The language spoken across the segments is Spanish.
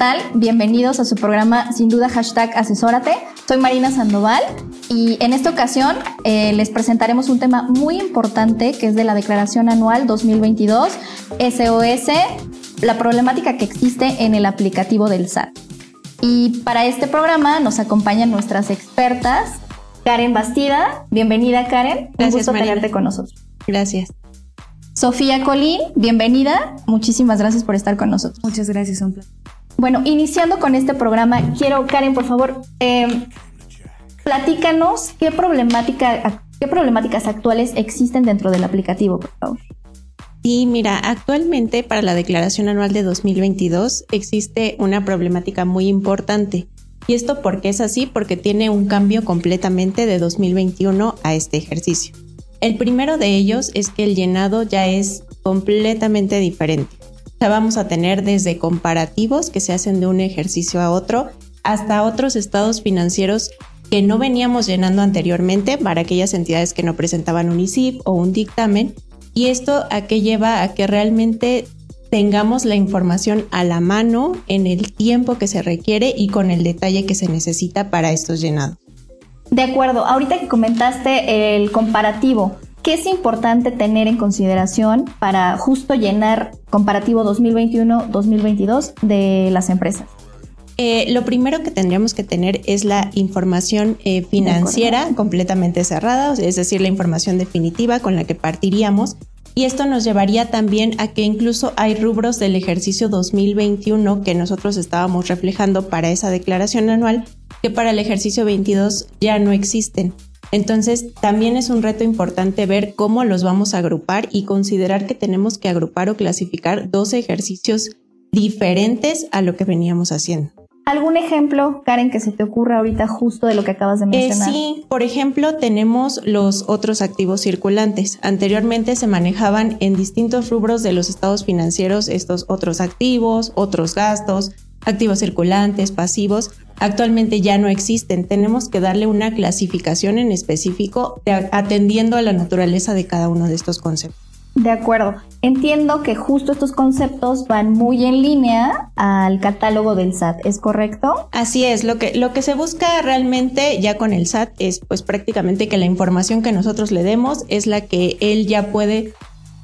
Tal? Bienvenidos a su programa Sin Duda Hashtag Asesórate. Soy Marina Sandoval y en esta ocasión eh, les presentaremos un tema muy importante que es de la Declaración Anual 2022 SOS, la problemática que existe en el aplicativo del SAT. Y para este programa nos acompañan nuestras expertas, Karen Bastida. Bienvenida, Karen. Gracias, un gusto Marina. tenerte con nosotros. Gracias. Sofía Colín, bienvenida. Muchísimas gracias por estar con nosotros. Muchas gracias, un placer. Bueno, iniciando con este programa, quiero, Karen, por favor, eh, platícanos qué, problemática, qué problemáticas actuales existen dentro del aplicativo, por favor. Y mira, actualmente para la declaración anual de 2022 existe una problemática muy importante. ¿Y esto por qué es así? Porque tiene un cambio completamente de 2021 a este ejercicio. El primero de ellos es que el llenado ya es completamente diferente. Sea, vamos a tener desde comparativos que se hacen de un ejercicio a otro hasta otros estados financieros que no veníamos llenando anteriormente para aquellas entidades que no presentaban un ISIP o un dictamen. Y esto a qué lleva a que realmente tengamos la información a la mano en el tiempo que se requiere y con el detalle que se necesita para estos llenados. De acuerdo, ahorita que comentaste el comparativo, ¿qué es importante tener en consideración para justo llenar comparativo 2021-2022 de las empresas? Eh, lo primero que tendríamos que tener es la información eh, financiera completamente cerrada, es decir, la información definitiva con la que partiríamos. Y esto nos llevaría también a que incluso hay rubros del ejercicio 2021 que nosotros estábamos reflejando para esa declaración anual que para el ejercicio 22 ya no existen. Entonces, también es un reto importante ver cómo los vamos a agrupar y considerar que tenemos que agrupar o clasificar dos ejercicios diferentes a lo que veníamos haciendo. ¿Algún ejemplo, Karen, que se te ocurra ahorita justo de lo que acabas de Eh, mencionar? sí, por ejemplo, tenemos los otros activos circulantes. Anteriormente se manejaban en distintos rubros de los estados financieros estos otros activos, otros gastos, activos circulantes, pasivos. Actualmente ya no existen. Tenemos que darle una clasificación en específico atendiendo a la naturaleza de cada uno de estos conceptos. De acuerdo. Entiendo que justo estos conceptos van muy en línea al catálogo del SAT, ¿es correcto? Así es, lo que, lo que se busca realmente ya con el SAT es pues prácticamente que la información que nosotros le demos es la que él ya puede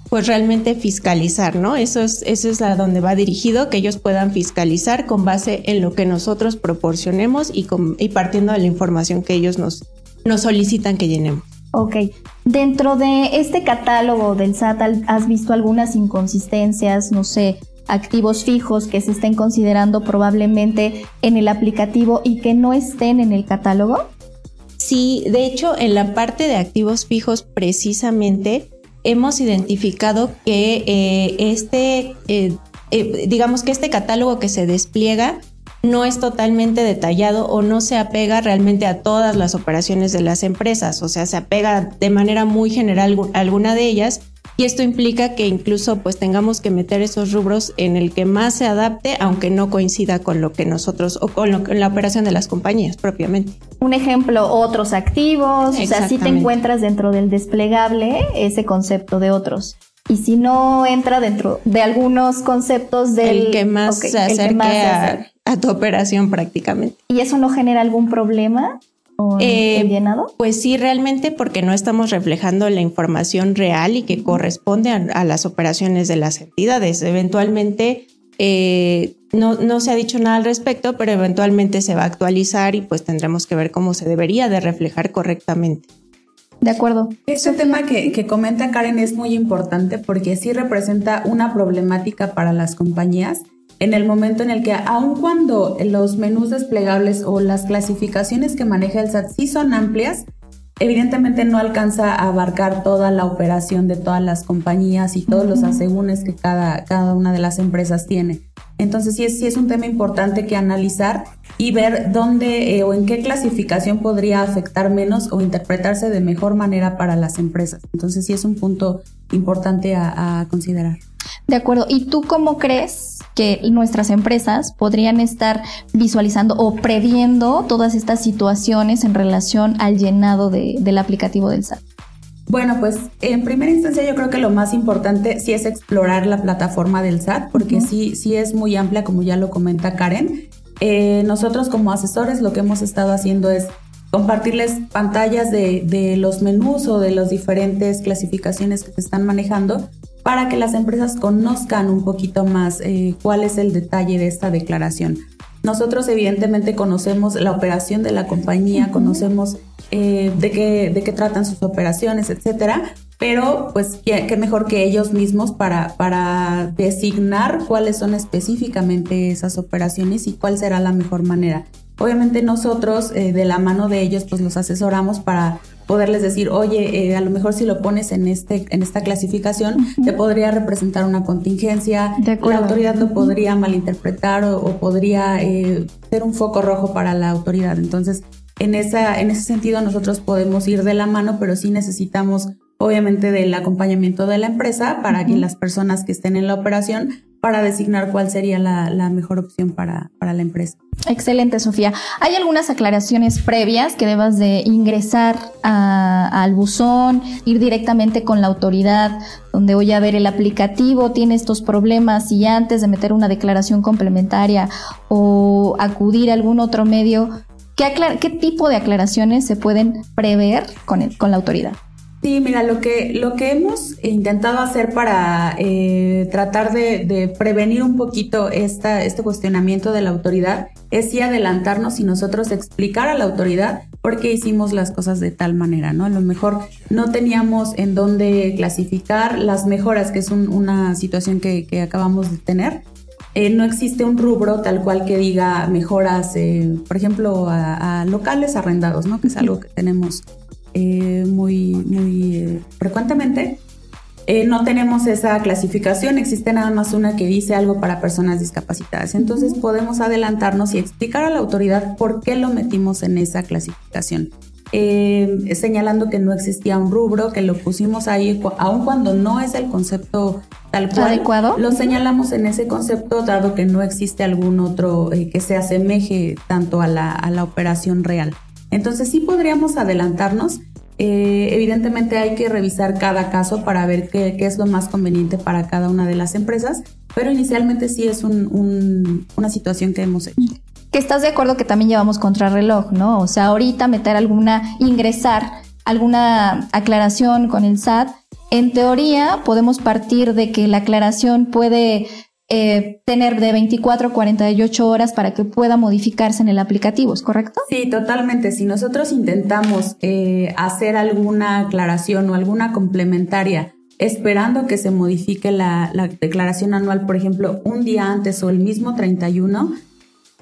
pues realmente fiscalizar, ¿no? Eso es, eso es a donde va dirigido, que ellos puedan fiscalizar con base en lo que nosotros proporcionemos y, con- y partiendo de la información que ellos nos, nos solicitan que llenemos. Ok. Dentro de este catálogo del SAT, ¿al- ¿has visto algunas inconsistencias, no sé, activos fijos que se estén considerando probablemente en el aplicativo y que no estén en el catálogo? Sí, de hecho, en la parte de activos fijos, precisamente, hemos identificado que eh, este, eh, eh, digamos que este catálogo que se despliega no es totalmente detallado o no se apega realmente a todas las operaciones de las empresas, o sea, se apega de manera muy general a alguna de ellas y esto implica que incluso pues tengamos que meter esos rubros en el que más se adapte, aunque no coincida con lo que nosotros o con, lo, con la operación de las compañías propiamente. Un ejemplo, otros activos, o sea, sí te encuentras dentro del desplegable ese concepto de otros. Y si no entra dentro de algunos conceptos del el que más se acerque más se a, a tu operación prácticamente. ¿Y eso no genera algún problema? O Eh, el llenado? Pues sí, realmente porque no estamos reflejando la información real y que corresponde a, a las operaciones de las entidades. Eventualmente, eh, no, no se ha dicho nada al respecto, pero eventualmente se va a actualizar y pues tendremos que ver cómo se debería de reflejar correctamente. De acuerdo. Este tema que, que comenta Karen es muy importante porque sí representa una problemática para las compañías en el momento en el que aun cuando los menús desplegables o las clasificaciones que maneja el SAT sí son amplias, evidentemente no alcanza a abarcar toda la operación de todas las compañías y todos los asegúnes que cada, cada una de las empresas tiene. Entonces sí es, sí es un tema importante que analizar y ver dónde eh, o en qué clasificación podría afectar menos o interpretarse de mejor manera para las empresas. Entonces sí es un punto importante a, a considerar. De acuerdo. ¿Y tú cómo crees que nuestras empresas podrían estar visualizando o previendo todas estas situaciones en relación al llenado de- del aplicativo del SAT? Bueno, pues en primera instancia yo creo que lo más importante sí es explorar la plataforma del SAT, porque sí, sí es muy amplia, como ya lo comenta Karen. Eh, nosotros como asesores lo que hemos estado haciendo es compartirles pantallas de, de los menús o de las diferentes clasificaciones que se están manejando para que las empresas conozcan un poquito más eh, cuál es el detalle de esta declaración. Nosotros evidentemente conocemos la operación de la compañía, conocemos eh, de, qué, de qué tratan sus operaciones, etcétera, pero pues qué, qué mejor que ellos mismos para, para designar cuáles son específicamente esas operaciones y cuál será la mejor manera. Obviamente nosotros eh, de la mano de ellos pues los asesoramos para poderles decir, oye, eh, a lo mejor si lo pones en, este, en esta clasificación te podría representar una contingencia, De acuerdo. la autoridad lo podría malinterpretar o, o podría eh, ser un foco rojo para la autoridad. Entonces, en, esa, en ese sentido nosotros podemos ir de la mano, pero sí necesitamos obviamente del acompañamiento de la empresa para que las personas que estén en la operación para designar cuál sería la, mejor opción para, la empresa. Excelente, Sofía. ¿Hay algunas aclaraciones previas que debas de ingresar a- al buzón, ir directamente con la autoridad, donde voy a ver el aplicativo tiene estos problemas y antes de meter una declaración complementaria o acudir a algún otro medio, ¿qué, qué tipo de aclaraciones se pueden prever con, el- con la autoridad? Sí, mira, lo que, lo que hemos intentado hacer para eh, tratar de, de prevenir un poquito esta, este cuestionamiento de la autoridad es sí adelantarnos y nosotros explicar a la autoridad por qué hicimos las cosas de tal manera, ¿no? A lo mejor no teníamos en dónde clasificar las mejoras, que es un- una situación que, que acabamos de tener. Eh, no existe un rubro tal cual que diga mejoras, eh, por ejemplo, a, a locales arrendados, ¿no? Que es algo que tenemos eh, muy, muy eh, frecuentemente. Eh, no tenemos esa clasificación, existe nada más una que dice algo para personas discapacitadas. Entonces podemos adelantarnos y explicar a la autoridad por qué lo metimos en esa clasificación. Eh, señalando que no existía un rubro, que lo pusimos ahí, aun cuando no es el concepto tal cual. ¿Adecuado? Lo señalamos en ese concepto, dado que no existe algún otro eh, que se asemeje tanto a la, a la operación real. Entonces sí podríamos adelantarnos. Eh, evidentemente hay que revisar cada caso para ver qué, qué es lo más conveniente para cada una de las empresas, pero inicialmente sí es un- un- una situación que hemos hecho. Que estás de acuerdo que también llevamos contrarreloj, ¿no? O sea, ahorita meter alguna, ingresar alguna aclaración con el SAT, en teoría podemos partir de que la aclaración puede eh, tener de 24 a 48 horas para que pueda modificarse en el aplicativo, ¿es correcto? Sí, totalmente. Si nosotros intentamos eh, hacer alguna aclaración o alguna complementaria esperando que se modifique la, la declaración anual, por ejemplo, un día antes o el mismo 31,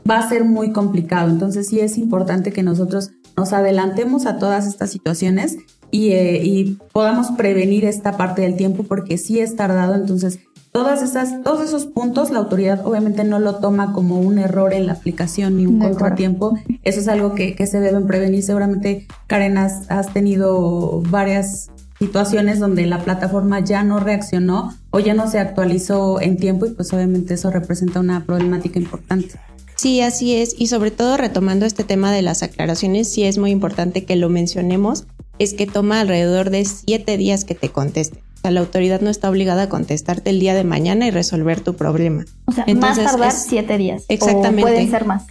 va a ser muy complicado. Entonces sí es importante que nosotros nos adelantemos a todas estas situaciones y, eh, y podamos prevenir esta parte del tiempo porque sí es tardado. Entonces todas esas, todos esos puntos la autoridad obviamente no lo toma como un error en la aplicación ni un De acuerdo. contratiempo. Eso es algo que, que se deben prevenir. Seguramente, Karen, has, has tenido varias situaciones donde la plataforma ya no reaccionó o ya no se actualizó en tiempo y pues obviamente eso representa una problemática importante. Sí, así es. Y sobre todo retomando este tema de las aclaraciones, sí es muy importante que lo mencionemos, es que toma alrededor de siete días que te conteste. O sea, la autoridad no está obligada a contestarte el día de mañana y resolver tu problema. O sea, Entonces, más tardar es- siete días. Exactamente. O pueden ser más.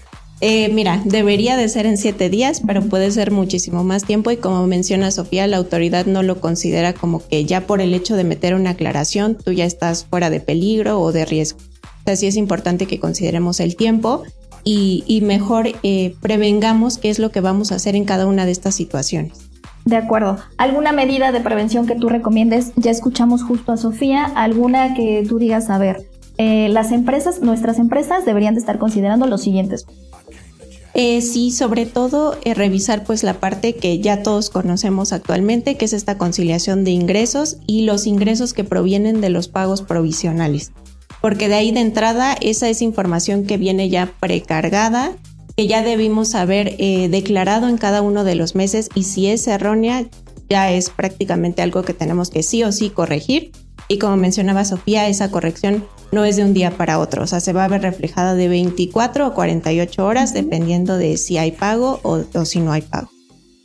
Eh, mira, debería de ser en siete días, pero puede ser muchísimo más tiempo y como menciona Sofía, la autoridad no lo considera como que ya por el hecho de meter una aclaración tú ya estás fuera de peligro o de riesgo. O sea, sí es importante que consideremos el tiempo y, mejor eh, prevengamos qué es lo que vamos a hacer en cada una de estas situaciones. De acuerdo. ¿Alguna medida de prevención que tú recomiendes? Ya escuchamos justo a Sofía. ¿Alguna que tú digas, a ver, eh, las empresas, nuestras empresas deberían de estar considerando los siguientes eh, sí, sobre todo eh, revisar pues la parte que ya todos conocemos actualmente, que es esta conciliación de ingresos y los ingresos que provienen de los pagos provisionales. Porque de ahí de entrada esa es información que viene ya precargada, que ya debimos haber eh, declarado en cada uno de los meses y si es errónea ya es prácticamente algo que tenemos que sí o sí corregir. Y como mencionaba Sofía, esa corrección no es de un día para otro, o sea, se va a ver reflejada de 24 o 48 horas dependiendo de si hay pago o, si no hay pago.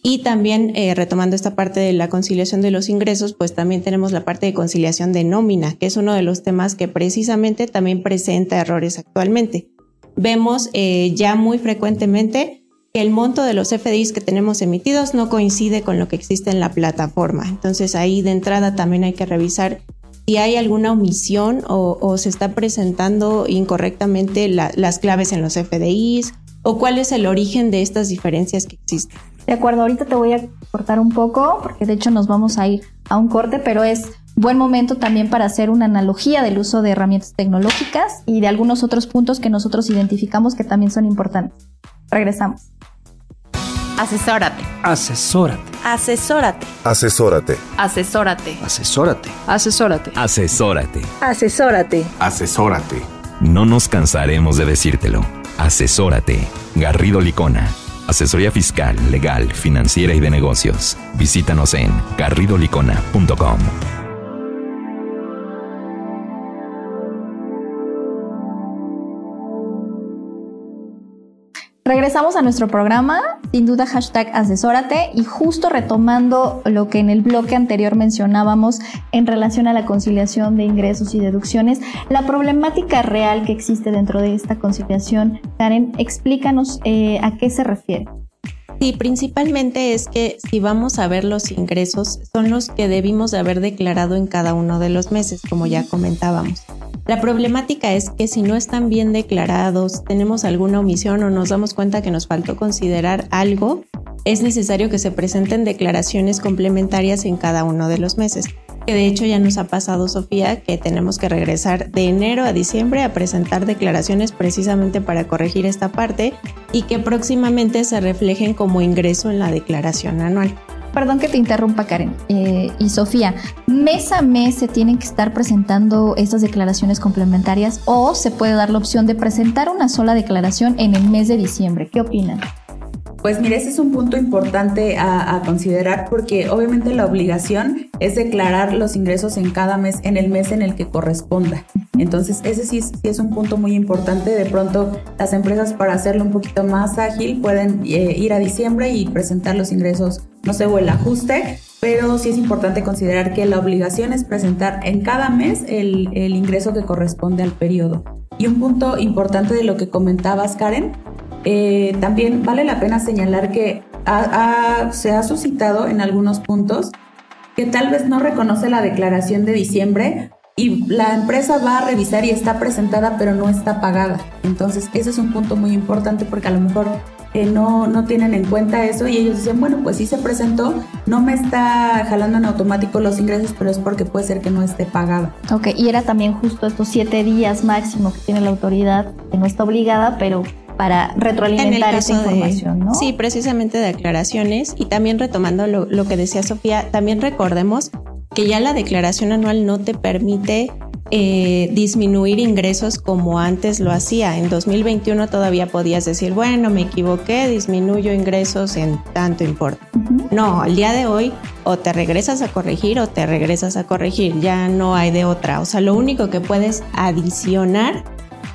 Y también eh, retomando esta parte de la conciliación de los ingresos, pues también tenemos la parte de conciliación de nómina, que es uno de los temas que precisamente también presenta errores actualmente. Vemos eh, ya muy frecuentemente que el monto de los FDIs que tenemos emitidos no coincide con lo que existe en la plataforma. Entonces ahí de entrada también hay que revisar si hay alguna omisión o, se está presentando incorrectamente las claves en los FDIs o cuál es el origen de estas diferencias que existen. De acuerdo, ahorita te voy a cortar un poco porque de hecho nos vamos a ir a un corte, pero es buen momento también para hacer una analogía del uso de herramientas tecnológicas y de algunos otros puntos que nosotros identificamos que también son importantes. Regresamos. Asesórate. Asesórate. Asesórate. Asesórate. Asesórate. Asesórate. Asesórate. Asesórate. Asesórate. Asesórate. No nos cansaremos de decírtelo. Asesórate. Garrido Licona. Asesoría fiscal, legal, financiera y de negocios. Visítanos en garridolicona.com. Regresamos a nuestro programa, sin duda hashtag asesórate y justo retomando lo que en el bloque anterior mencionábamos en relación a la conciliación de ingresos y deducciones, la problemática real que existe dentro de esta conciliación, Karen, explícanos eh, a qué se refiere. Sí, principalmente es que si vamos a ver los ingresos, son los que debimos de haber declarado en cada uno de los meses, como ya comentábamos. La problemática es que si no están bien declarados, tenemos alguna omisión o nos damos cuenta que nos faltó considerar algo, es necesario que se presenten declaraciones complementarias en cada uno de los meses. Que de hecho ya nos ha pasado, Sofía, que tenemos que regresar de enero a diciembre a presentar declaraciones precisamente para corregir esta parte y que próximamente se reflejen como ingreso en la declaración anual. Perdón que te interrumpa, Karen. Eh, y Sofía, mes a mes se tienen que estar presentando estas declaraciones complementarias o se puede dar la opción de presentar una sola declaración en el mes de diciembre. ¿Qué opinan? Pues mire, ese es un punto importante a, considerar porque obviamente la obligación es declarar los ingresos en cada mes, en el mes en el que corresponda. Entonces, ese sí, es un punto muy importante. De pronto, las empresas para hacerlo un poquito más ágil pueden eh, ir a diciembre y presentar los ingresos, no sé, o el ajuste, pero sí es importante considerar que la obligación es presentar en cada mes el, el ingreso que corresponde al periodo. Y un punto importante de lo que comentabas, Karen, eh, también vale la pena señalar que se ha suscitado en algunos puntos que tal vez no reconoce la declaración de diciembre y la empresa va a revisar y está presentada pero no está pagada. Entonces ese es un punto muy importante porque a lo mejor eh, no, no tienen en cuenta eso y ellos dicen, bueno, pues sí se presentó, no me está jalando en automático los ingresos, pero es porque puede ser que no esté pagada. Ok, y era también justo estos siete días máximo que tiene la autoridad, que no está obligada, pero para retroalimentar esa información, ¿no? Sí, precisamente de aclaraciones y también retomando lo, que decía Sofía, también recordemos que ya la declaración anual no te permite eh, disminuir ingresos como antes lo hacía. En 2021 todavía podías decir, bueno, me equivoqué, disminuyo ingresos en tanto importe. No, al día de hoy o te regresas a corregir o te regresas a corregir, ya no hay de otra. O sea, lo único que puedes adicionar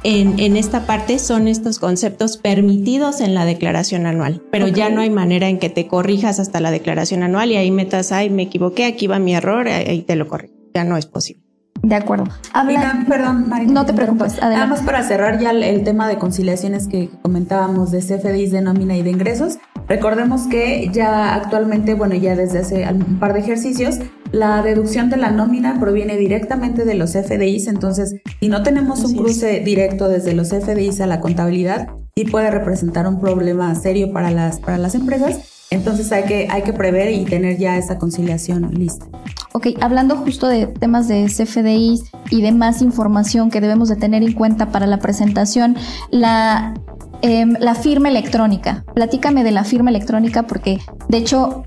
en, esta parte son estos conceptos permitidos en la declaración anual, pero ya no hay manera en que te corrijas hasta la declaración anual y ahí metas, ay, me equivoqué, aquí va mi error, ahí te lo corrijo. Ya no es posible. De acuerdo. Habla... perdón, Marina. No te preocupes. Adelante. Nada más para cerrar ya el, el, tema de conciliaciones que comentábamos de CFDIs de nómina y de ingresos. Recordemos que ya actualmente, bueno, ya desde hace un par de ejercicios, la deducción de la nómina proviene directamente de los FDIs, entonces si no tenemos un cruce directo desde los FDIs a la contabilidad, sí puede representar un problema serio para las, para las empresas. Entonces hay que, hay que prever y tener ya esa conciliación lista. Ok, hablando justo de temas de CFDIs y de más información que debemos de tener en cuenta para la presentación, la eh, la firma electrónica. Platícame de la firma electrónica porque de hecho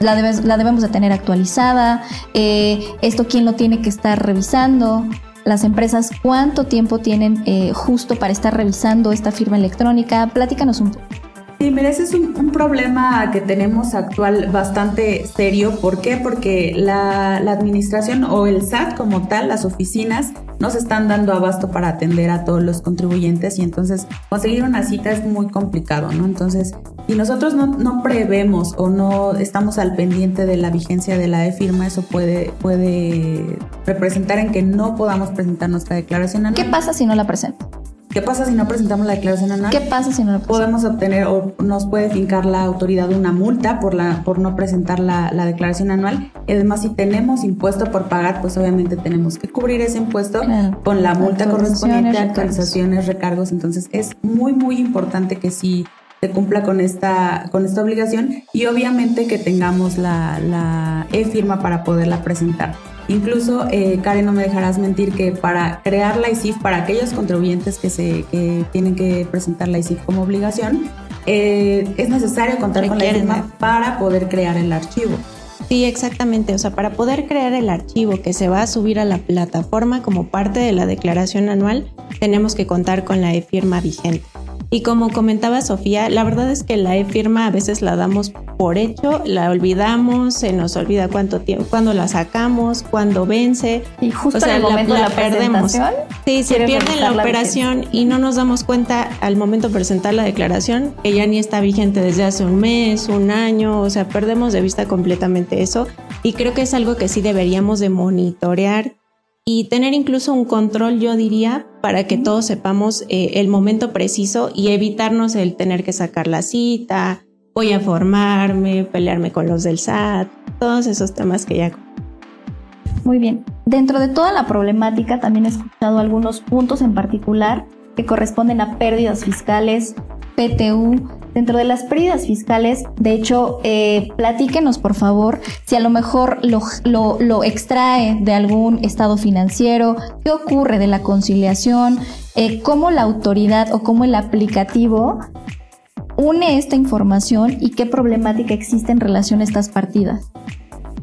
la, debes, la debemos de tener actualizada. Eh, esto quién lo tiene que estar revisando. Las empresas cuánto tiempo tienen eh, justo para estar revisando esta firma electrónica. Platícanos un poco. Sí, mira, ese es un, problema que tenemos actual bastante serio. ¿Por qué? Porque la, la, administración o el SAT como tal, las oficinas, no se están dando abasto para atender a todos los contribuyentes y entonces conseguir una cita es muy complicado, ¿no? Entonces, si nosotros no, no prevemos o no estamos al pendiente de la vigencia de la e-firma, eso puede, puede representar en que no podamos presentar nuestra declaración anual. ¿Qué pasa si no la presento? ¿Qué pasa si no presentamos la declaración anual? ¿Qué pasa si no la Podemos obtener o nos puede fincar la autoridad una multa por, la, por no presentar la, la declaración anual. Y además, si tenemos impuesto por pagar, pues obviamente tenemos que cubrir ese impuesto con la multa correspondiente, actualizaciones, recargos. Entonces, es muy, muy importante que sí se cumpla con esta, con esta obligación y obviamente que tengamos la, la e-firma para poderla presentar. Incluso, eh, Karen, no me dejarás mentir que para crear la ICIF, para aquellos contribuyentes que, se, que tienen que presentar la ICIF como obligación, eh, es necesario contar con la firma para poder crear el archivo. Sí, exactamente. O sea, para poder crear el archivo que se va a subir a la plataforma como parte de la declaración anual, tenemos que contar con la e-firma vigente. Y como comentaba Sofía, la verdad es que la e-firma a veces la damos por hecho, la olvidamos, se nos olvida cuánto tiempo, cuándo la sacamos, cuándo vence. Y justo en el momento la, la perdemos. Sí, se pierde la operación y no nos damos cuenta al momento de presentar la declaración que ya ni está vigente desde hace un mes, un año, o sea, perdemos de vista completamente eso. Y creo que es algo que sí deberíamos de monitorear y tener incluso un control, yo diría, para que todos sepamos eh, el momento preciso y evitarnos el tener que sacar la cita, voy a formarme, pelearme con los del SAT, todos esos temas que ya... Muy bien. Dentro de toda la problemática también he escuchado algunos puntos en particular que corresponden a pérdidas fiscales, PTU, Dentro de las pérdidas fiscales, de hecho, eh, platíquenos por favor si a lo mejor lo, lo, extrae de algún estado financiero, qué ocurre de la conciliación, eh, cómo la autoridad o cómo el aplicativo une esta información y qué problemática existe en relación a estas partidas.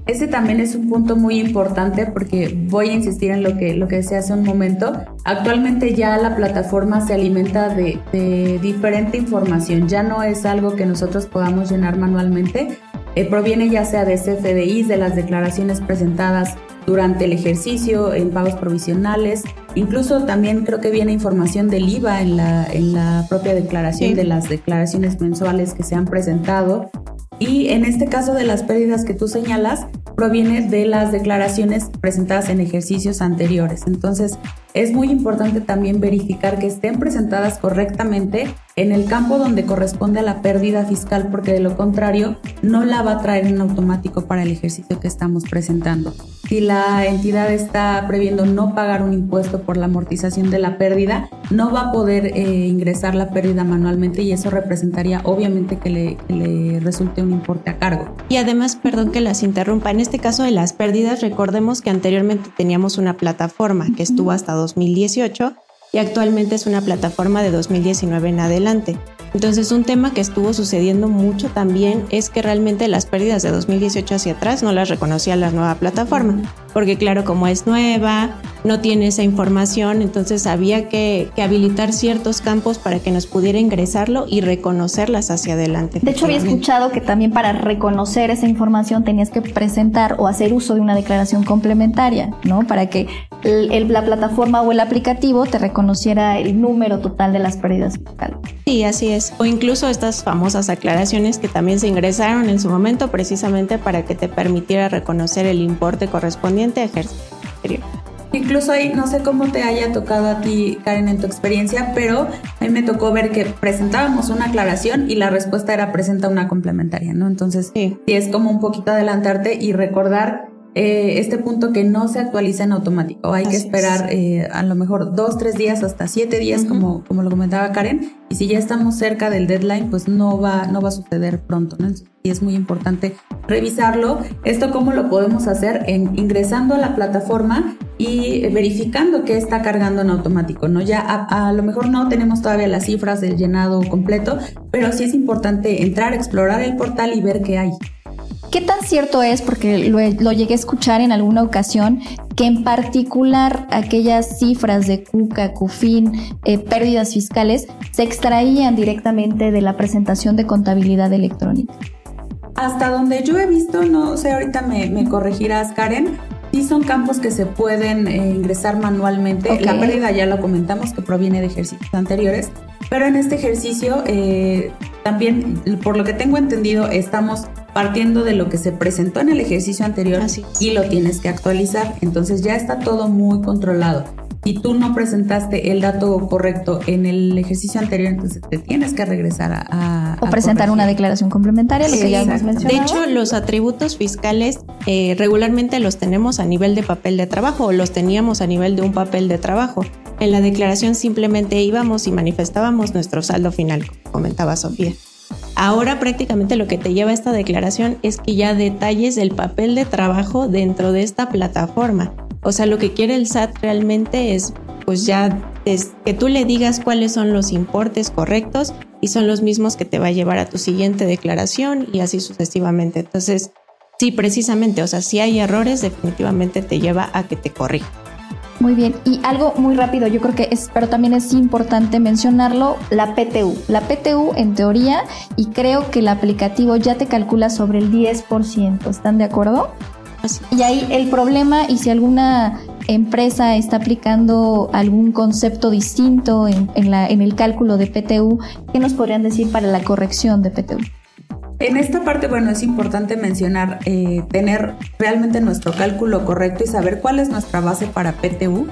Ese también es un punto muy importante porque voy a insistir en lo que, lo que decía hace un momento. Actualmente ya la plataforma se alimenta de, de diferente información, ya no es algo que nosotros podamos llenar manualmente, eh, proviene ya sea de CFDIs, de las declaraciones presentadas durante el ejercicio, en pagos provisionales, incluso también creo que viene información del IVA en la, en la propia declaración de las declaraciones mensuales que se han presentado. Y en este caso de las pérdidas que tú señalas, proviene de las declaraciones presentadas en ejercicios anteriores. Entonces, es muy importante también verificar que estén presentadas correctamente en el campo donde corresponde a la pérdida fiscal, porque de lo contrario no la va a traer en automático para el ejercicio que estamos presentando. Si la entidad está previendo no pagar un impuesto por la amortización de la pérdida, no va a poder eh, ingresar la pérdida manualmente y eso representaría obviamente que le, que le resulte un importe a cargo. Y además, perdón que las interrumpa, en este caso de las pérdidas, recordemos que anteriormente teníamos una plataforma que estuvo hasta 2018 y actualmente es una plataforma de 2019 en adelante. Entonces un tema que estuvo sucediendo mucho también es que realmente las pérdidas de 2018 hacia atrás no las reconocía la nueva plataforma, porque claro, como es nueva, no tiene esa información, entonces había que, habilitar ciertos campos para que nos pudiera ingresarlo y reconocerlas hacia adelante. De hecho, había escuchado que también para reconocer esa información tenías que presentar o hacer uso de una declaración complementaria, ¿no? Para que la plataforma o el aplicativo te reconociera el número total de las pérdidas fiscales. Sí, así es. O incluso estas famosas aclaraciones que también se ingresaron en su momento precisamente para que te permitiera reconocer el importe correspondiente a ejercicio Incluso ahí, no sé cómo te haya tocado a ti, Karen, en tu experiencia, pero a mí me tocó ver que presentábamos una aclaración y la respuesta era presenta una complementaria, ¿no? Entonces, sí, es como un poquito adelantarte y recordar eh, este punto que no se actualiza en automático. Hay que esperar eh, a lo mejor dos, tres días, hasta siete días, como, como lo comentaba Karen. Y si ya estamos cerca del deadline, pues no va, no va a suceder pronto. ¿no? Y es muy importante revisarlo. Esto cómo lo podemos hacer en ingresando a la plataforma y verificando que está cargando en automático, ¿no? Ya a, a, lo mejor no tenemos todavía las cifras del llenado completo, pero sí es importante entrar, explorar el portal y ver qué hay. ¿Qué tan cierto es, porque lo, lo, llegué a escuchar en alguna ocasión, que en particular aquellas cifras de CUCA, CUFIN, eh, pérdidas fiscales, se extraían directamente de la presentación de contabilidad electrónica? Hasta donde yo he visto, no sé, ahorita me, me corregirás, Karen, sí son campos que se pueden eh, ingresar manualmente. Okay. La pérdida ya lo comentamos, que proviene de ejercicios anteriores, pero en este ejercicio eh, también, por lo que tengo entendido, estamos partiendo de lo que se presentó en el ejercicio anterior y lo tienes que actualizar. Entonces ya está todo muy controlado. Si tú no presentaste el dato correcto en el ejercicio anterior, entonces te tienes que regresar a... a o presentar una declaración complementaria, lo que ya hemos mencionado. De hecho, los atributos fiscales eh, regularmente los tenemos a nivel de papel de trabajo o los teníamos a nivel de un papel de trabajo. En la declaración simplemente íbamos y manifestábamos nuestro saldo final, como comentaba Sofía. Ahora prácticamente lo que te lleva a esta declaración es que ya detalles el papel de trabajo dentro de esta plataforma. O sea, lo que quiere el SAT realmente es, pues ya, es que tú le digas cuáles son los importes correctos y son los mismos que te va a llevar a tu siguiente declaración y así sucesivamente. Entonces, sí, precisamente, o sea, si hay errores, definitivamente te lleva a que te corrija. Muy bien, y algo muy rápido, yo creo que es, pero también es importante mencionarlo, la PTU. La PTU en teoría, y creo que el aplicativo ya te calcula sobre el 10%, ¿están de acuerdo? Y ahí el problema, y si alguna empresa está aplicando algún concepto distinto en, en, la, en el cálculo de PTU, ¿qué nos podrían decir para la corrección de PTU? En esta parte, bueno, es importante mencionar eh, tener realmente nuestro cálculo correcto y saber cuál es nuestra base para PTU.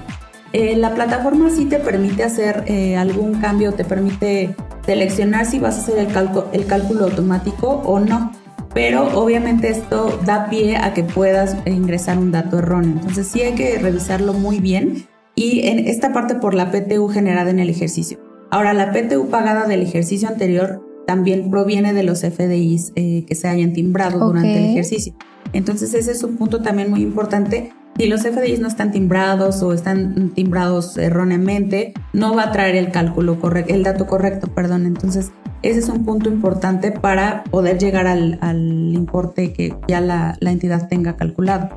Eh, la plataforma sí te permite hacer eh, algún cambio, te permite seleccionar si vas a hacer el, el cálculo automático o no. Pero obviamente esto da pie a que puedas ingresar un dato erróneo. Entonces sí hay que revisarlo muy bien y en esta parte por la PTU generada en el ejercicio. Ahora, la PTU pagada del ejercicio anterior también proviene de los FDIs eh, que se hayan timbrado okay. durante el ejercicio. Entonces ese es un punto también muy importante. Si los FDIs no están timbrados o están timbrados erróneamente, no va a traer el cálculo correcto, el dato correcto, perdón. Entonces ese es un punto importante para poder llegar al, al importe que ya la, la entidad tenga calculado.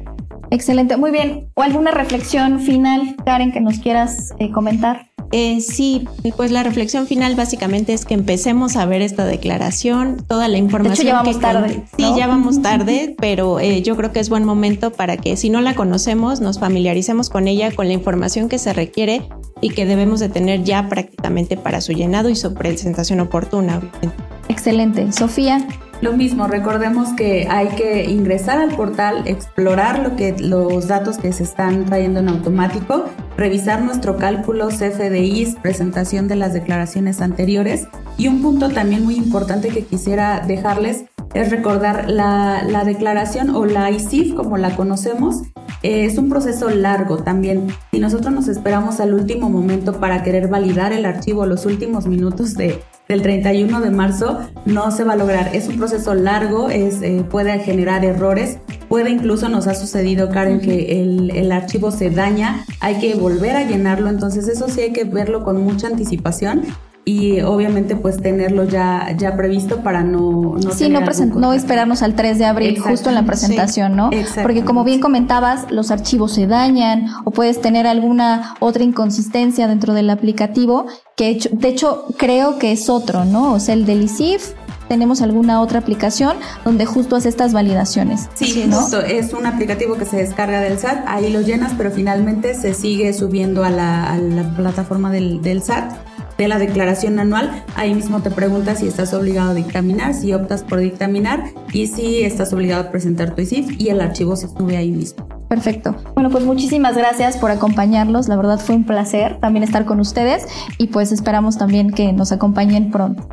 Excelente, muy bien. ¿O alguna reflexión final, Karen, que nos quieras eh, comentar? Eh, sí, pues la reflexión final básicamente es que empecemos a ver esta declaración, toda la información. De hecho, ya vamos que tarde. Sí, ya vamos tarde, pero eh, yo creo que es buen momento para que si no la conocemos, nos familiaricemos con ella, con la información que se requiere y que debemos de tener ya prácticamente para su llenado y su presentación oportuna. Obviamente. Excelente. Sofía. Lo mismo, recordemos que hay que ingresar al portal, explorar lo que, los datos que se están trayendo en automático, revisar nuestro cálculo CFDIs, presentación de las declaraciones anteriores y un punto también muy importante que quisiera dejarles es recordar la, la declaración o la ICIF como la conocemos. Es un proceso largo también. Si nosotros nos esperamos al último momento para querer validar el archivo, los últimos minutos de, del 31 de marzo no se va a lograr. Es un proceso largo, es, eh, puede generar errores, puede incluso nos ha sucedido, Karen, que el, el, archivo se daña, hay que volver a llenarlo, entonces eso sí hay que verlo con mucha anticipación. Y obviamente pues tenerlo ya, ya previsto para no... no sí, no, no esperarnos al 3 de abril justo en la presentación, sí, ¿no? Porque como bien comentabas, los archivos se dañan o puedes tener alguna otra inconsistencia dentro del aplicativo que de hecho creo que es otro, ¿no? O sea, el del ISIF tenemos alguna otra aplicación donde justo hace estas validaciones. Sí, ¿no? justo es un aplicativo que se descarga del SAT, ahí lo llenas, pero finalmente se sigue subiendo a la, a la plataforma del, del SAT de la declaración anual, ahí mismo te preguntas si estás obligado a dictaminar, si optas por dictaminar y si estás obligado a presentar tu ISIF y el archivo se sube ahí mismo. Perfecto. Bueno, pues muchísimas gracias por acompañarlos. La verdad fue un placer también estar con ustedes y pues esperamos también que nos acompañen pronto.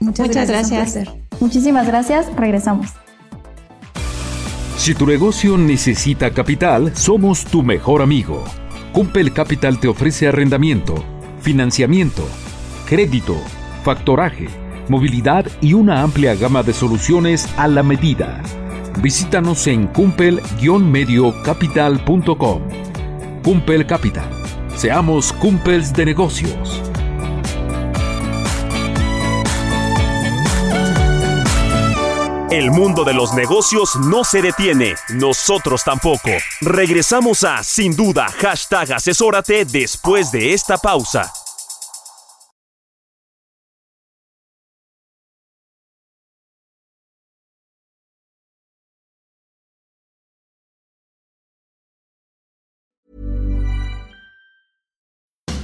Muchas, gracias. Muchísimas gracias. Regresamos. Si tu negocio necesita capital, somos tu mejor amigo. Cumpel Capital te ofrece arrendamiento, financiamiento, crédito, factoraje, movilidad y una amplia gama de soluciones a la medida. Visítanos en cumpel-mediocapital.com. Cumpel Capital. Seamos cumpels de negocios. El mundo de los negocios no se detiene, nosotros tampoco. Regresamos a Sin Duda, hashtag asesórate después de esta pausa.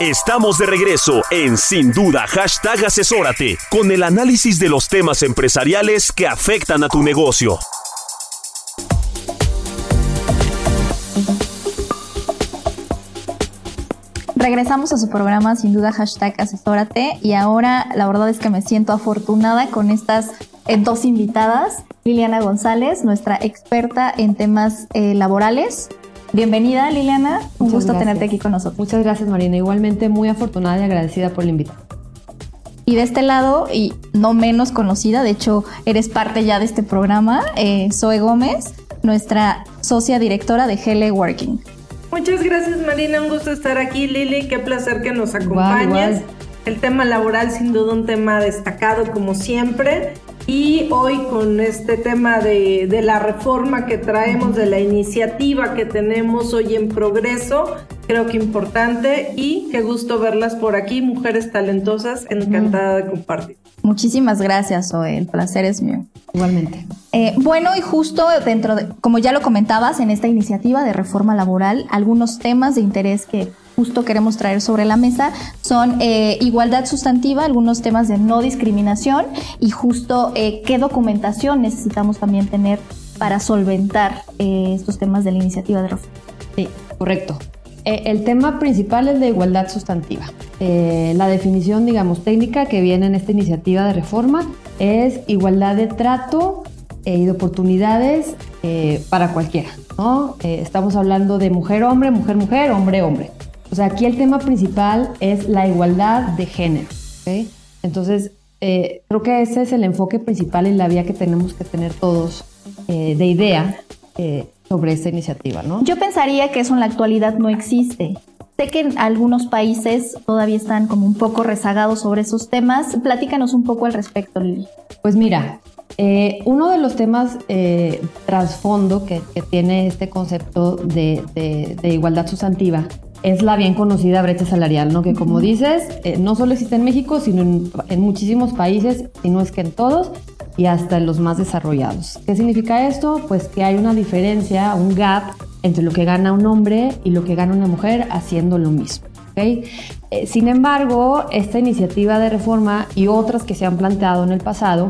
Estamos de regreso en Sin Duda, hashtag asesórate, con el análisis de los temas empresariales que afectan a tu negocio. Regresamos a su programa, sin duda, hashtag asesórate. Y ahora la verdad es que me siento afortunada con estas eh, dos invitadas. Liliana González, nuestra experta en temas eh, laborales. Bienvenida, Liliana. Un Muchas gusto gracias. tenerte aquí con nosotros. Muchas gracias, Marina. Igualmente muy afortunada y agradecida por la invitación. Y de este lado, y no menos conocida, de hecho, eres parte ya de este programa, eh, Zoe Gómez, nuestra socia directora de GL Working. Muchas gracias Marina, un gusto estar aquí Lili, qué placer que nos acompañes. El tema laboral sin duda un tema destacado como siempre y hoy con este tema de, de la reforma que traemos, de la iniciativa que tenemos hoy en progreso, creo que importante y qué gusto verlas por aquí, mujeres talentosas, encantada de compartir. Muchísimas gracias, Zoe. El placer es mío. Igualmente. Eh, bueno, y justo dentro de, como ya lo comentabas, en esta iniciativa de reforma laboral, algunos temas de interés que justo queremos traer sobre la mesa son eh, igualdad sustantiva, algunos temas de no discriminación y justo eh, qué documentación necesitamos también tener para solventar eh, estos temas de la iniciativa de reforma. Sí, correcto. El tema principal es la igualdad sustantiva. La definición, digamos, técnica que viene en esta iniciativa de reforma es igualdad de trato y de oportunidades para cualquiera. ¿no? Estamos hablando de mujer-hombre, mujer-mujer, hombre-hombre. O sea, aquí el tema principal es la igualdad de género. ¿ok? Entonces, eh, creo que ese es el enfoque principal y la vía que tenemos que tener todos eh, de idea eh, sobre esta iniciativa, ¿no? Yo pensaría que eso en la actualidad no existe. Sé que en algunos países todavía están como un poco rezagados sobre esos temas. Platícanos un poco al respecto, Lili. Pues mira, eh, uno de los temas eh, trasfondo que, que tiene este concepto de, de- de igualdad sustantiva es la bien conocida brecha salarial, ¿no? Que como dices, eh, no solo existe en México, sino en, en muchísimos países, si no es que en todos, y hasta en los más desarrollados. ¿Qué significa esto? Pues que hay una diferencia, un gap entre lo que gana un hombre y lo que gana una mujer haciendo lo mismo. ¿ok? Eh, sin embargo, esta iniciativa de reforma y otras que se han planteado en el pasado,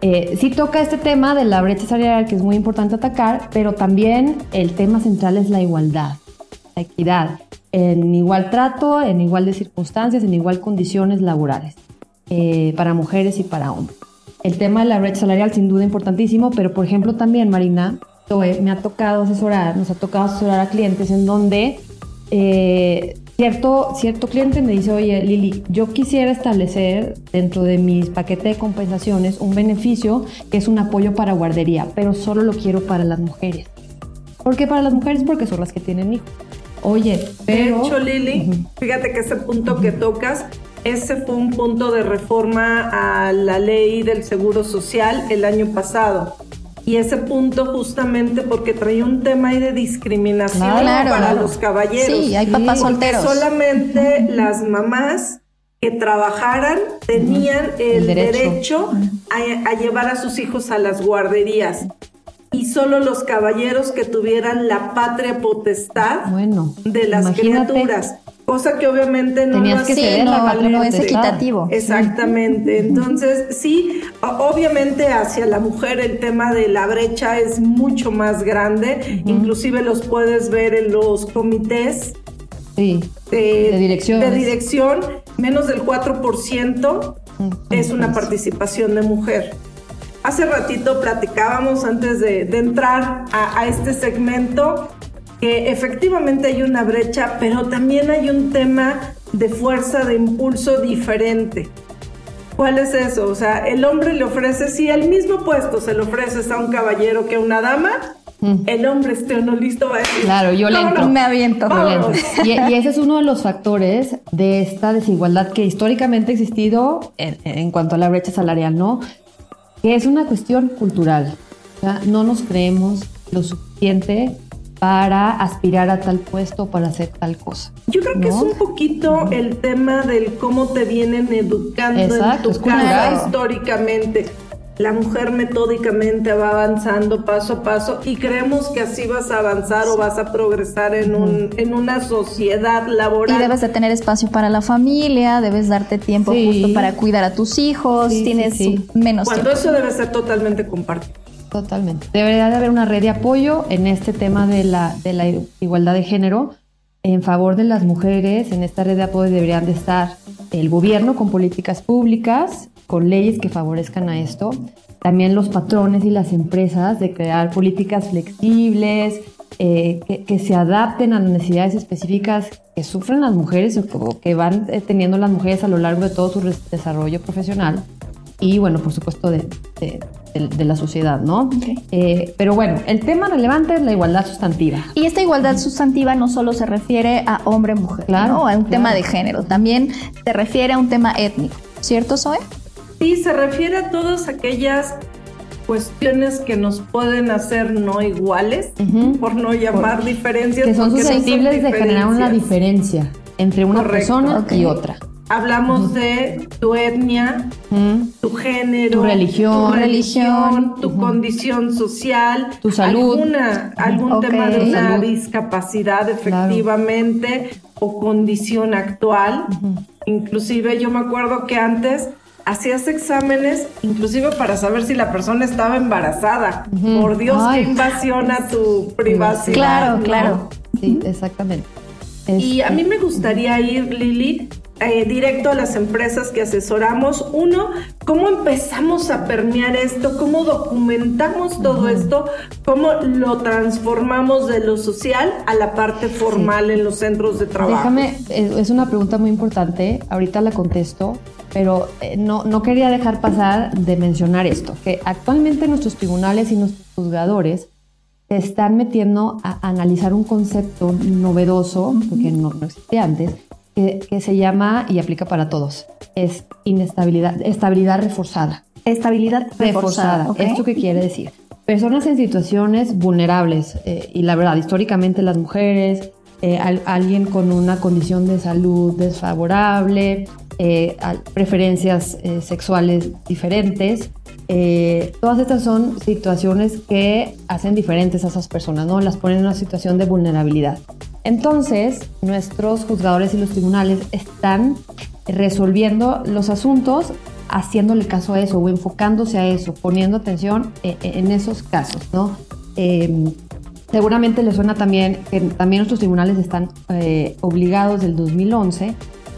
eh, sí toca este tema de la brecha salarial que es muy importante atacar, pero también el tema central es la igualdad, la equidad. En igual trato, en igual de circunstancias, en igual condiciones laborales, eh, para mujeres y para hombres. El tema de la brecha salarial sin duda importantísimo, pero por ejemplo también, Marina, me ha tocado asesorar, nos ha tocado asesorar a clientes en donde eh, cierto, cierto cliente me dice, oye Lili, yo quisiera establecer dentro de mis paquetes de compensaciones un beneficio que es un apoyo para guardería, pero solo lo quiero para las mujeres. ¿Por qué para las mujeres? Porque son las que tienen hijos. Oye, pero... De hecho, Lili, fíjate que ese punto que tocas, ese fue un punto de reforma a la ley del Seguro Social el año pasado. Y ese punto justamente porque traía un tema ahí de discriminación para los caballeros. Sí, hay papás solteros. Solamente las mamás que trabajaran tenían el, derecho, a, llevar a sus hijos a las guarderías y solo los caballeros que tuvieran la patria potestad de las criaturas. Cosa que obviamente no, Tenías que no, es equitativo. Exactamente. Entonces, sí, obviamente hacia la mujer el tema de la brecha es mucho más grande. Inclusive los puedes ver en los comités de, dirección. De dirección, menos del 4% es una participación de mujer. Hace ratito platicábamos antes de, entrar a, este segmento que efectivamente hay una brecha, pero también hay un tema de fuerza, de impulso diferente. ¿Cuál es eso? O sea, el hombre le ofrece, si el mismo puesto se le ofrece a un caballero que a una dama, mm. el hombre esté o no listo va a decir. Claro, yo le entro. me aviento. Y, y, ese es uno de los factores de esta desigualdad que históricamente ha existido en, en cuanto a la brecha salarial, ¿no? Que es una cuestión cultural. no nos creemos lo suficiente para aspirar a tal puesto, para hacer tal cosa. Yo creo que es un poquito el tema del cómo te vienen educando en tu casa históricamente la mujer metódicamente va avanzando paso a paso y creemos que así vas a avanzar o vas a progresar en, un, en una sociedad laboral. Y debes de tener espacio para la familia, debes darte tiempo justo para cuidar a tus hijos, tienes menos Cuando eso debe ser totalmente compartido. Totalmente. Debería de haber una red de apoyo en este tema de la, de la igualdad de género en favor de las mujeres. En esta red de apoyo deberían de estar el gobierno con políticas públicas, con leyes que favorezcan a esto. También los patrones y las empresas de crear políticas flexibles, eh, que, se adapten a las necesidades específicas que sufren las mujeres o que van eh, teniendo las mujeres a lo largo de todo su desarrollo profesional y bueno, por supuesto de, la sociedad, ¿no? Eh, pero bueno, el tema relevante es la igualdad sustantiva. Y esta igualdad sustantiva no solo se refiere a hombre-mujer, claro, a un tema de género, también se refiere a un tema étnico, ¿cierto, Zoe? Sí, se refiere a todas aquellas cuestiones que nos pueden hacer no iguales, por no llamar diferencias. Que son susceptibles de generar una diferencia entre una persona y otra. Hablamos de tu etnia, tu género, tu religión, tu, religión, tu condición social, tu salud, algún tema de una discapacidad efectivamente o condición actual. Inclusive yo me acuerdo que antes hacías exámenes inclusive para saber si la persona estaba embarazada. Por Dios, qué invasión a tu privacidad. Claro, claro. Sí, exactamente. Y a mí me gustaría ir, Lili, eh, directo a las empresas que asesoramos. Uno, ¿cómo empezamos a permear esto? ¿Cómo documentamos todo esto? ¿Cómo lo transformamos de lo social a la parte formal en los centros de trabajo? Déjame, es una pregunta muy importante, ahorita la contesto, pero eh, no, no quería dejar pasar de mencionar esto, que actualmente nuestros tribunales y nuestros juzgadores se están metiendo a analizar un concepto novedoso, porque no, no existía antes, que, se llama, y aplica para todos, es inestabilidad, estabilidad reforzada. Estabilidad reforzada. ¿Esto qué quiere decir? Personas en situaciones vulnerables, eh, y la verdad, históricamente las mujeres, eh, alguien con una condición de salud desfavorable, eh, preferencias sexuales diferentes. todas estas son situaciones que hacen diferentes a esas personas, ¿no? Las ponen en una situación de vulnerabilidad. Entonces, nuestros juzgadores y los tribunales están resolviendo los asuntos haciéndole caso a eso o enfocándose a eso, poniendo atención eh, eh, en esos casos, ¿no? Em, seguramente les suena también que también nuestros tribunales están eh, obligados del 2011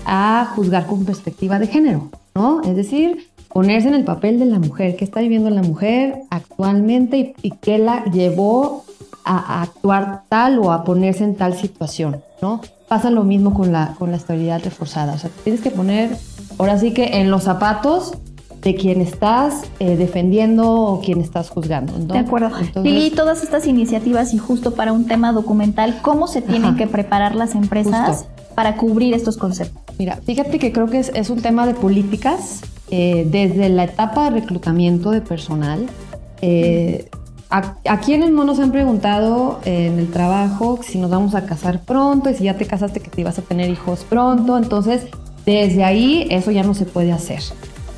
a juzgar con perspectiva de género, ¿no? Es decir, ponerse en el papel de la mujer, qué está viviendo la mujer actualmente y, y qué la llevó a, a actuar tal o a ponerse en tal situación, ¿no? Pasa lo mismo con la, con la estabilidad reforzada, o sea, tienes que poner, ahora sí que en los zapatos de quien estás eh, defendiendo o quien estás juzgando. ¿no? De acuerdo. Entonces- Lili, todas estas iniciativas y justo para un tema documental, ¿cómo se tienen Ajá. que preparar las empresas Justo. para cubrir estos conceptos? Mira, fíjate que creo que es, es un tema de políticas eh, desde la etapa de reclutamiento de personal. Eh, a, a quienes no nos han preguntado en el trabajo si nos vamos a casar pronto y si ya te casaste que te ibas a tener hijos pronto. Entonces, desde ahí eso ya no se puede hacer.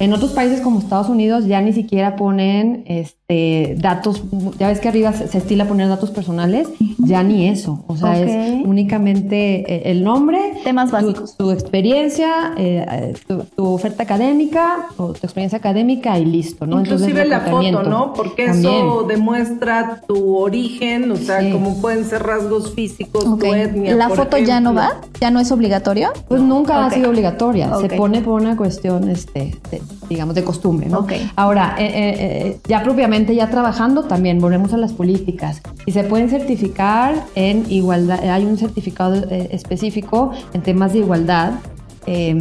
En otros países como Estados Unidos ya ni siquiera ponen este, datos, ya ves que arriba se, se estila poner datos personales, ya ni eso. O sea, es únicamente eh, el nombre, Temas tu, básicos. tu experiencia, eh, eh, tu, tu oferta académica o tu experiencia académica y listo, ¿no? Entonces, Inclusive la foto. ¿no? Porque También. eso demuestra tu origen, o sea, Sí. como pueden ser rasgos físicos, Ok. tu etnia. ¿La por foto ya no va? ¿Ya no es obligatorio? Pues nunca ha sido obligatoria, se pone por una cuestión, este, de- digamos, de costumbre, ¿no? Ok. Ahora, eh, eh, eh, ya propiamente, ya trabajando, también volvemos a las políticas. Y se pueden certificar en igualdad, hay un certificado eh, específico en temas de igualdad. eh,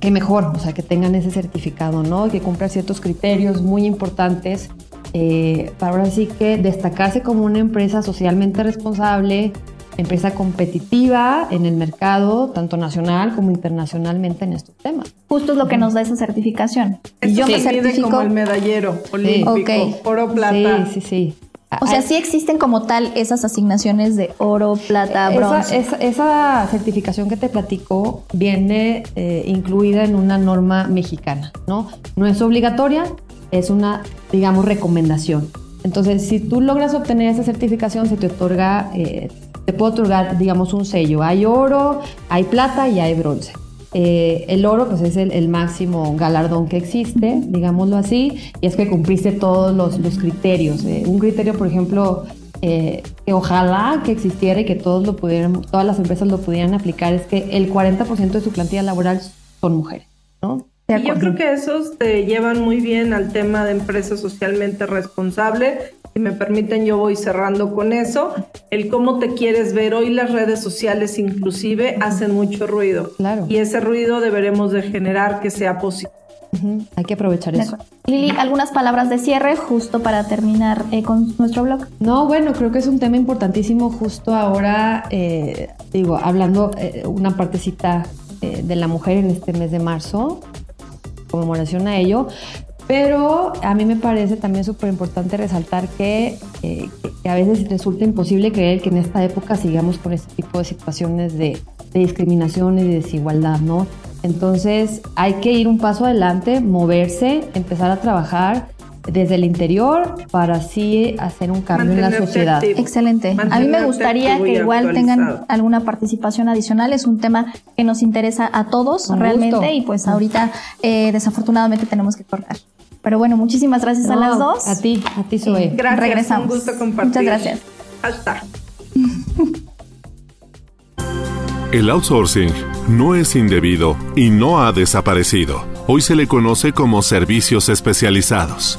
que mejor, o sea, que tengan ese certificado, ¿no? Que cumplan ciertos criterios muy importantes eh, para ahora sí que destacarse como una empresa socialmente responsable, empresa competitiva en el mercado, tanto nacional como internacionalmente en estos temas. Justo es lo que nos da esa certificación. Y Eso yo me se mide certifico. como el medallero olímpico, Ok. oro, plata. Sí, sí, sí. O sea, sí existen como tal esas asignaciones de oro, plata, Esa, bronce. esa- esa certificación que te platico viene eh, incluida en una norma mexicana, ¿no? No es obligatoria, es una, digamos, recomendación. Entonces, si tú logras obtener esa certificación, se te otorga, eh, te puede otorgar, digamos, un sello. Hay oro, hay plata y hay bronce. Eh, el oro, pues es el, el máximo galardón que existe, digámoslo así, y es que cumpliste todos los, los criterios. Eh, un criterio, por ejemplo, eh, que ojalá que existiera y que todos lo pudieran, todas las empresas lo pudieran aplicar, es que el 40% de su plantilla laboral son mujeres, ¿no? Y yo creo que esos te llevan muy bien al tema de empresa socialmente responsable. Si me permiten, yo voy cerrando con eso. El cómo te quieres ver. Hoy las redes sociales inclusive hacen mucho ruido. Claro. Y ese ruido deberemos de generar que sea positivo. Hay que aprovechar eso. Lili, algunas palabras de cierre justo para terminar eh, con nuestro blog. No, bueno, creo que es un tema importantísimo justo ahora, eh, digo, hablando eh, una partecita eh, de la mujer en este mes de marzo, conmemoración a ello, pero a mí me parece también súper importante resaltar que, eh, que- a veces resulta imposible creer que en esta época sigamos con este tipo de situaciones de, de discriminación y de desigualdad, ¿no? Entonces hay que ir un paso adelante, moverse, empezar a trabajar desde el interior para así hacer un cambio en la sociedad. activo. Excelente. A mí me gustaría que igual tengan alguna participación adicional. Es un tema que nos interesa a todos Con realmente gusto. y pues ahorita eh, desafortunadamente tenemos que cortar. Pero bueno, muchísimas gracias a las dos. A ti, a ti, Zoe. Gracias. Regresamos. Un gusto compartir. Muchas gracias. Hashtag. El outsourcing no es indebido y no ha desaparecido. Hoy se le conoce como servicios especializados.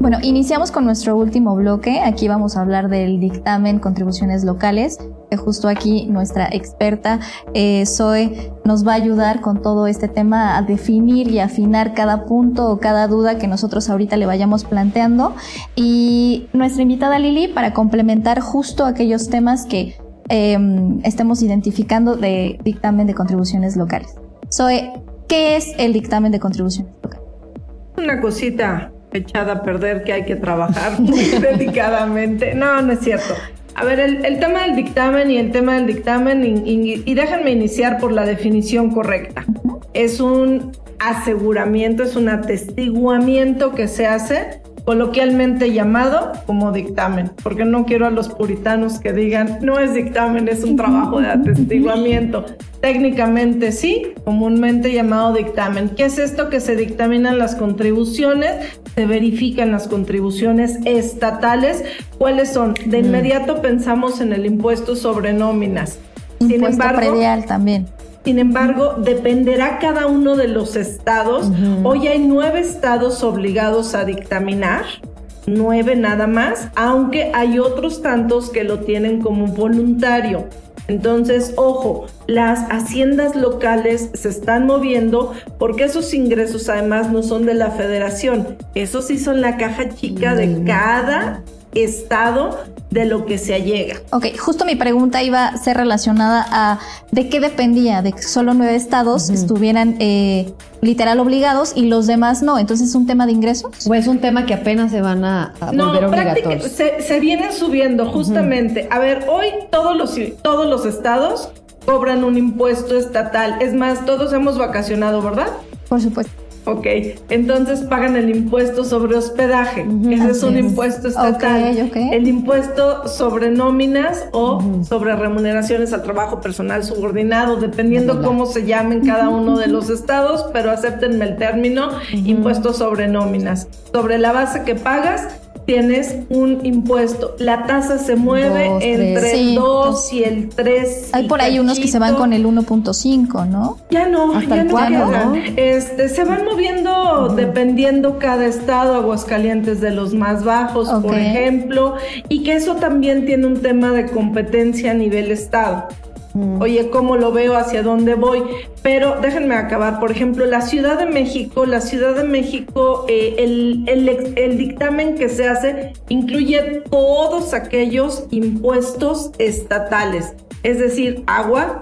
Bueno, iniciamos con nuestro último bloque. Aquí vamos a hablar del dictamen contribuciones locales, justo aquí nuestra experta eh, Zoe nos va a ayudar con todo este tema a definir y afinar cada punto o cada duda que nosotros ahorita le vayamos planteando. Y nuestra invitada Lili para complementar justo aquellos temas que em, estemos identificando de dictamen de contribuciones locales. Zoe, ¿qué es el dictamen de contribuciones locales? Una cosita echada a perder que hay que trabajar muy delicadamente. No, no es cierto. A ver, el, tema del dictamen y el tema del dictamen, y, déjenme iniciar por la definición correcta. Es un aseguramiento, es un atestiguamiento que se hace coloquialmente llamado como dictamen, porque no quiero a los puritanos que digan, no es dictamen, es un trabajo de atestiguamiento. Técnicamente sí, comúnmente llamado dictamen. ¿Qué es esto que se dictaminan las contribuciones? Se verifican las contribuciones estatales. ¿Cuáles son? De inmediato pensamos en el impuesto sobre nóminas. Impuesto Sin embargo, predial también. Sin embargo, dependerá cada uno de los estados. Hoy hay nueve estados obligados a dictaminar, nueve nada más, aunque hay otros tantos que lo tienen como voluntario. Entonces, ojo, las haciendas locales se están moviendo porque esos ingresos además no son de la federación, esos sí son la caja chica de cada estado de lo que se allega. Ok, justo mi pregunta iba a ser relacionada a de qué dependía, de que solo nueve estados estuvieran eh, literal obligados y los demás no. Entonces, ¿es un tema de ingresos? ¿O es un tema que apenas se van a, volver obligatorios? Se, se vienen subiendo, justamente. A ver, hoy todos los, todos los estados cobran un impuesto estatal. Es más, todos hemos vacacionado, ¿verdad? Por supuesto. Ok, entonces pagan el impuesto sobre hospedaje. Ese es un impuesto estatal. El impuesto sobre nóminas o sobre remuneraciones al trabajo personal subordinado, dependiendo cómo se llamen cada uno de los estados, pero acéptenme el término impuesto sobre nóminas. Sobre la base que pagas, tienes un impuesto. La tasa se mueve entre el 2 y el 3. Hay por ahí unos que se van con el 1.5, ¿no? Ya no, ya no, Este, se van moviendo dependiendo cada estado, Aguascalientes de los más bajos, por ejemplo, y que eso también tiene un tema de competencia a nivel estado. Oye, ¿cómo lo veo? ¿Hacia dónde voy? Pero déjenme acabar. Por ejemplo, la Ciudad de México, la Ciudad de México, eh, el, el dictamen que se hace incluye todos aquellos impuestos estatales, es decir, agua,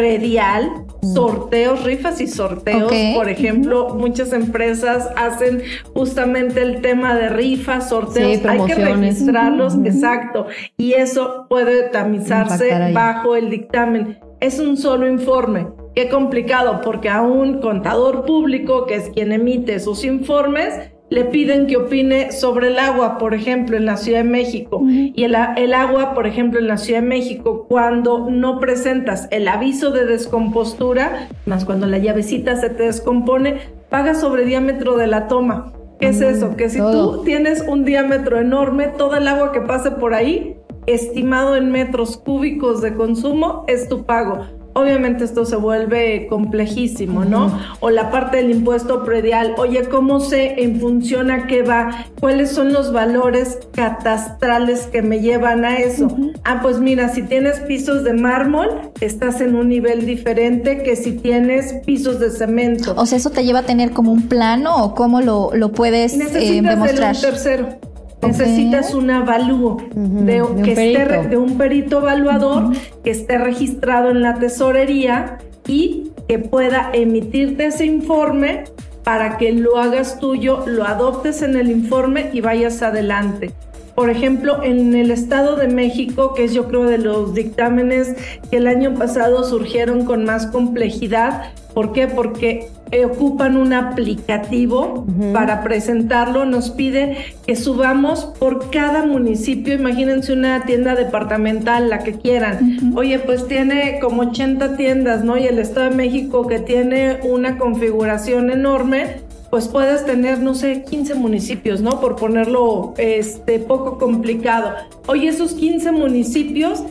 predial, sorteos, rifas y sorteos. Por ejemplo, muchas empresas hacen justamente el tema de rifas, sorteos. Hay que registrarlos, exacto. Y eso puede tamizarse bajo el dictamen. Es un solo informe. Qué complicado, porque a un contador público, que es quien emite esos informes, le piden que opine sobre el agua, por ejemplo, en la Ciudad de México. Y el, el, agua, por ejemplo, en la Ciudad de México, cuando no presentas el aviso de descompostura, más cuando la llavecita se te descompone, pagas sobre diámetro de la toma. ¿Qué es eso? Que si tú tienes un diámetro enorme, todo el agua que pase por ahí, estimado en metros cúbicos de consumo, es tu pago obviamente esto se vuelve complejísimo, ¿no? O la parte del impuesto predial, oye, ¿cómo sé en función a qué va? ¿Cuáles son los valores catastrales que me llevan a eso? Ah, pues mira, si tienes pisos de mármol, estás en un nivel diferente que si tienes pisos de cemento. O sea, ¿eso te lleva a tener como un plano o cómo lo, lo puedes eh, demostrar? un tercero. Necesitas un avalúo de, un que esté, de un perito evaluador que esté registrado en la tesorería y que pueda emitirte ese informe para que lo hagas tuyo, lo adoptes en el informe y vayas adelante. Por ejemplo, en el Estado de México, que es yo creo de los dictámenes que el año pasado surgieron con más complejidad, ¿por qué? Porque ocupan un aplicativo para presentarlo, nos pide que subamos por cada municipio, imagínense una tienda departamental, la que quieran. Oye, pues tiene como 80 tiendas, ¿no? Y el Estado de México que tiene una configuración enorme, pues puedes tener, no sé, 15 municipios, ¿no? Por ponerlo este, poco complicado. Oye, esos 15 municipios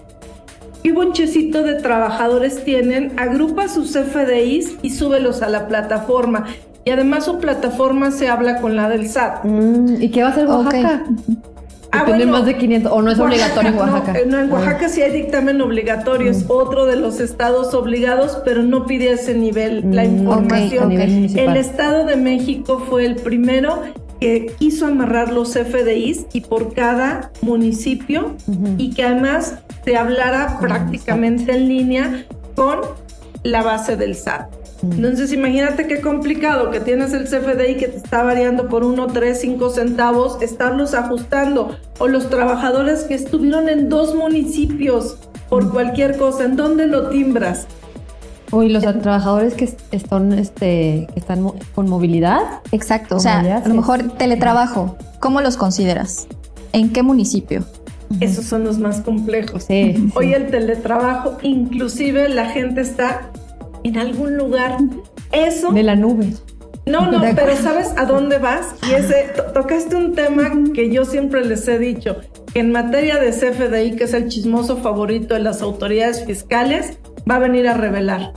¿Qué bonchecito de trabajadores tienen? Agrupa sus FDIs y súbelos a la plataforma. y además su plataforma se habla con la del SAT. Mm, ¿Y qué va a hacer Oaxaca? Ah, tiene bueno, más de 500, o no es Oaxaca, obligatorio en Oaxaca. No, no, en Oaxaca sí hay dictamen obligatorio, es otro de los estados obligados, pero no pide ese nivel, la Mm, información. El Estado de México fue el primero que quiso amarrar los FDIs y por cada municipio y que además se hablara prácticamente en línea con la base del SAT. Entonces imagínate qué complicado que tienes el CFDI que te está variando por 1, 3, 5 centavos, estarlos ajustando. O los trabajadores que estuvieron en dos municipios por cualquier cosa, ¿en dónde lo timbras? Uy, los trabajadores que están, este, que están con movilidad. Exacto, o ¿Cómo sea, a lo mejor teletrabajo, ¿cómo los consideras? ¿En qué municipio? Esos son los más complejos. Sí, sí. Hoy el teletrabajo, inclusive la gente está en algún lugar. Eso... De la nube. No, no, pero. ¿sabes a dónde vas? Y ese, to- tocaste un tema que yo siempre les he dicho, que en materia de CFDI, que es el chismoso favorito de las autoridades fiscales, va a venir a revelar.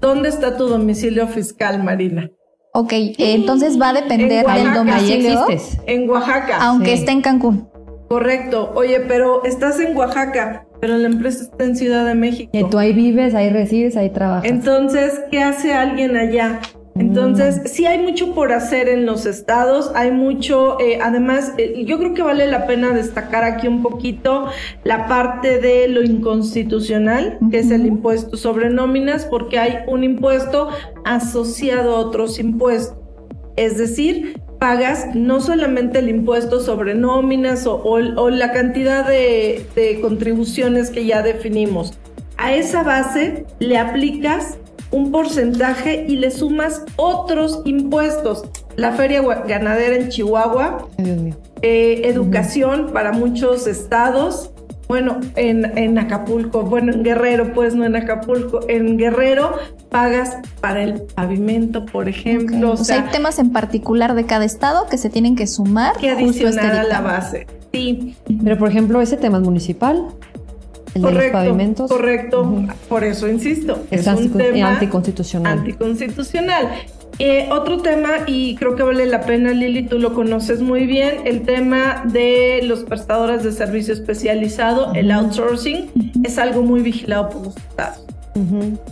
¿Dónde está tu domicilio fiscal, Marina? Ok, eh, entonces va a depender En del Oaxaca. domicilio, En Oaxaca. aunque Sí. esté en Cancún. Correcto. Oye, pero estás en Oaxaca, pero la empresa está en Ciudad de México. Que tú ahí vives, ahí resides, ahí trabajas. Entonces, ¿qué hace alguien allá? Entonces, sí hay mucho por hacer en los estados, hay mucho, eh, además, eh, yo creo que vale la pena destacar aquí un poquito la parte de lo inconstitucional, que es el impuesto sobre nóminas, porque hay un impuesto asociado a otros impuestos. Es decir, pagas no solamente el impuesto sobre nóminas o, o- o la cantidad de, de contribuciones que ya definimos. A esa base le aplicas un porcentaje y le sumas otros impuestos. La feria ganadera en Chihuahua, eh, educación para muchos estados. Bueno, en, en Acapulco, bueno, en Guerrero, pues no en Acapulco, en Guerrero pagas para el pavimento, por ejemplo. O sea, hay temas en particular de cada estado que se tienen que sumar que este adicionar a la base. Sí, Pero, por ejemplo, ese tema es municipal. El de los correcto, pavimentos. correcto. Por eso insisto, Es, es, un tema anticonstitucional. anticonstitucional. Eh, otro tema, y creo que vale la pena, Lili, tú lo conoces muy bien, el tema de los prestadores de servicio especializado, el outsourcing, es algo muy vigilado por los estados.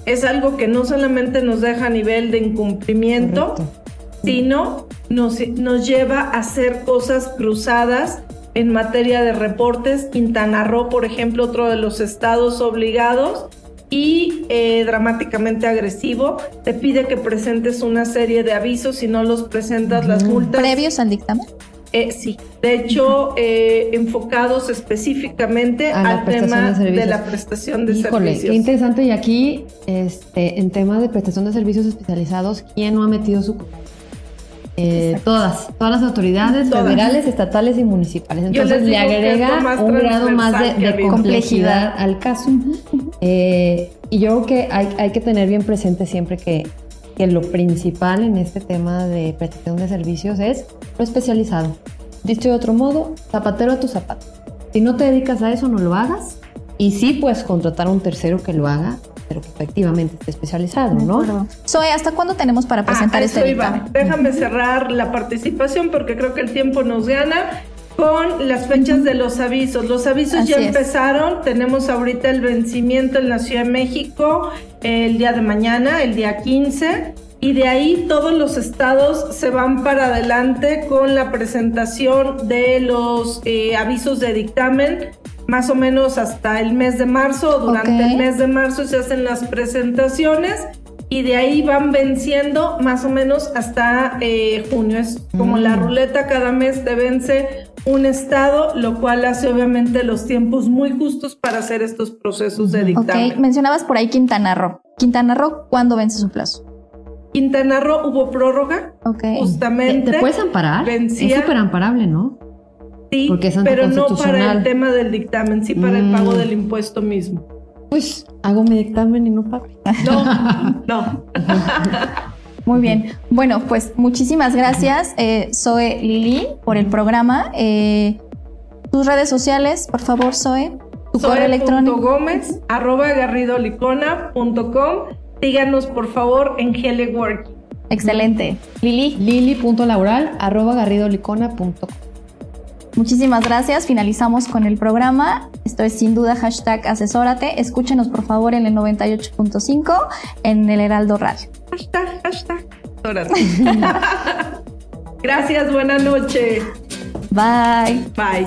Es algo que no solamente nos deja a nivel de incumplimiento, sino nos, nos lleva a hacer cosas cruzadas en materia de reportes. Quintana Roo, por ejemplo, otro de los estados obligados y eh, dramáticamente agresivo, te pide que presentes una serie de avisos, si no los presentas las multas. ¿Previos al dictamen? Eh, sí, de hecho, eh, enfocados específicamente al tema de la prestación de Híjole, servicios. qué interesante. Y aquí, este, en tema de prestación de servicios especializados, ¿quién no ha metido su eh, todas, todas las autoridades Todas. federales, estatales y municipales. Entonces le agrega un grado más de, de complejidad al caso. Eh, y yo creo que hay, hay que tener bien presente siempre que, que lo principal en este tema de prestación de servicios es lo especializado. Dicho de otro modo, zapatero a tu zapato. Si no te dedicas a eso, no lo hagas. Y sí puedes contratar a un tercero que lo haga, pero que efectivamente esté especializado, ¿no? Zoe, ¿hasta cuándo tenemos para presentar Ah, este eso iba. dictamen? Déjame cerrar la participación porque creo que el tiempo nos gana con las fechas de los avisos. Los avisos Así ya es. empezaron. Tenemos ahorita el vencimiento en la Ciudad de México el día de mañana, el día 15. Y de ahí todos los estados se van para adelante con la presentación de los eh, avisos de dictamen, más o menos hasta el mes de marzo. Durante Ok. el mes de marzo se hacen las presentaciones y de ahí van venciendo más o menos hasta eh, junio. Es como la ruleta, cada mes te vence un estado, lo cual hace obviamente los tiempos muy justos para hacer estos procesos de dictamen. Ok, mencionabas por ahí Quintana Roo. Quintana Roo, ¿cuándo vence su plazo? Quintana Roo hubo prórroga, Ok. justamente. ¿Te, te puedes amparar? Vencía. Es súper amparable, ¿no? Sí, porque es pero no para el tema del dictamen, sí para el Mm. pago del impuesto mismo. Pues hago mi dictamen y no pago. No, no. Muy bien. Bueno, pues muchísimas gracias, eh, Zoe Lili, por el programa. Eh, tus redes sociales, por favor, Zoe. Tu correo electrónico. Gómez, arroba garridolicona.com. Síganos, por favor, en Heleworking. Excelente. Lili. Lili.laural arroba garridolicona.com. Muchísimas gracias. Finalizamos con el programa. Esto es sin duda hashtag asesórate. Escúchenos por favor en el 98.5 en el Heraldo Radio. Hashtag, hashtag. Asesórate. gracias, buena noche. Bye. Bye.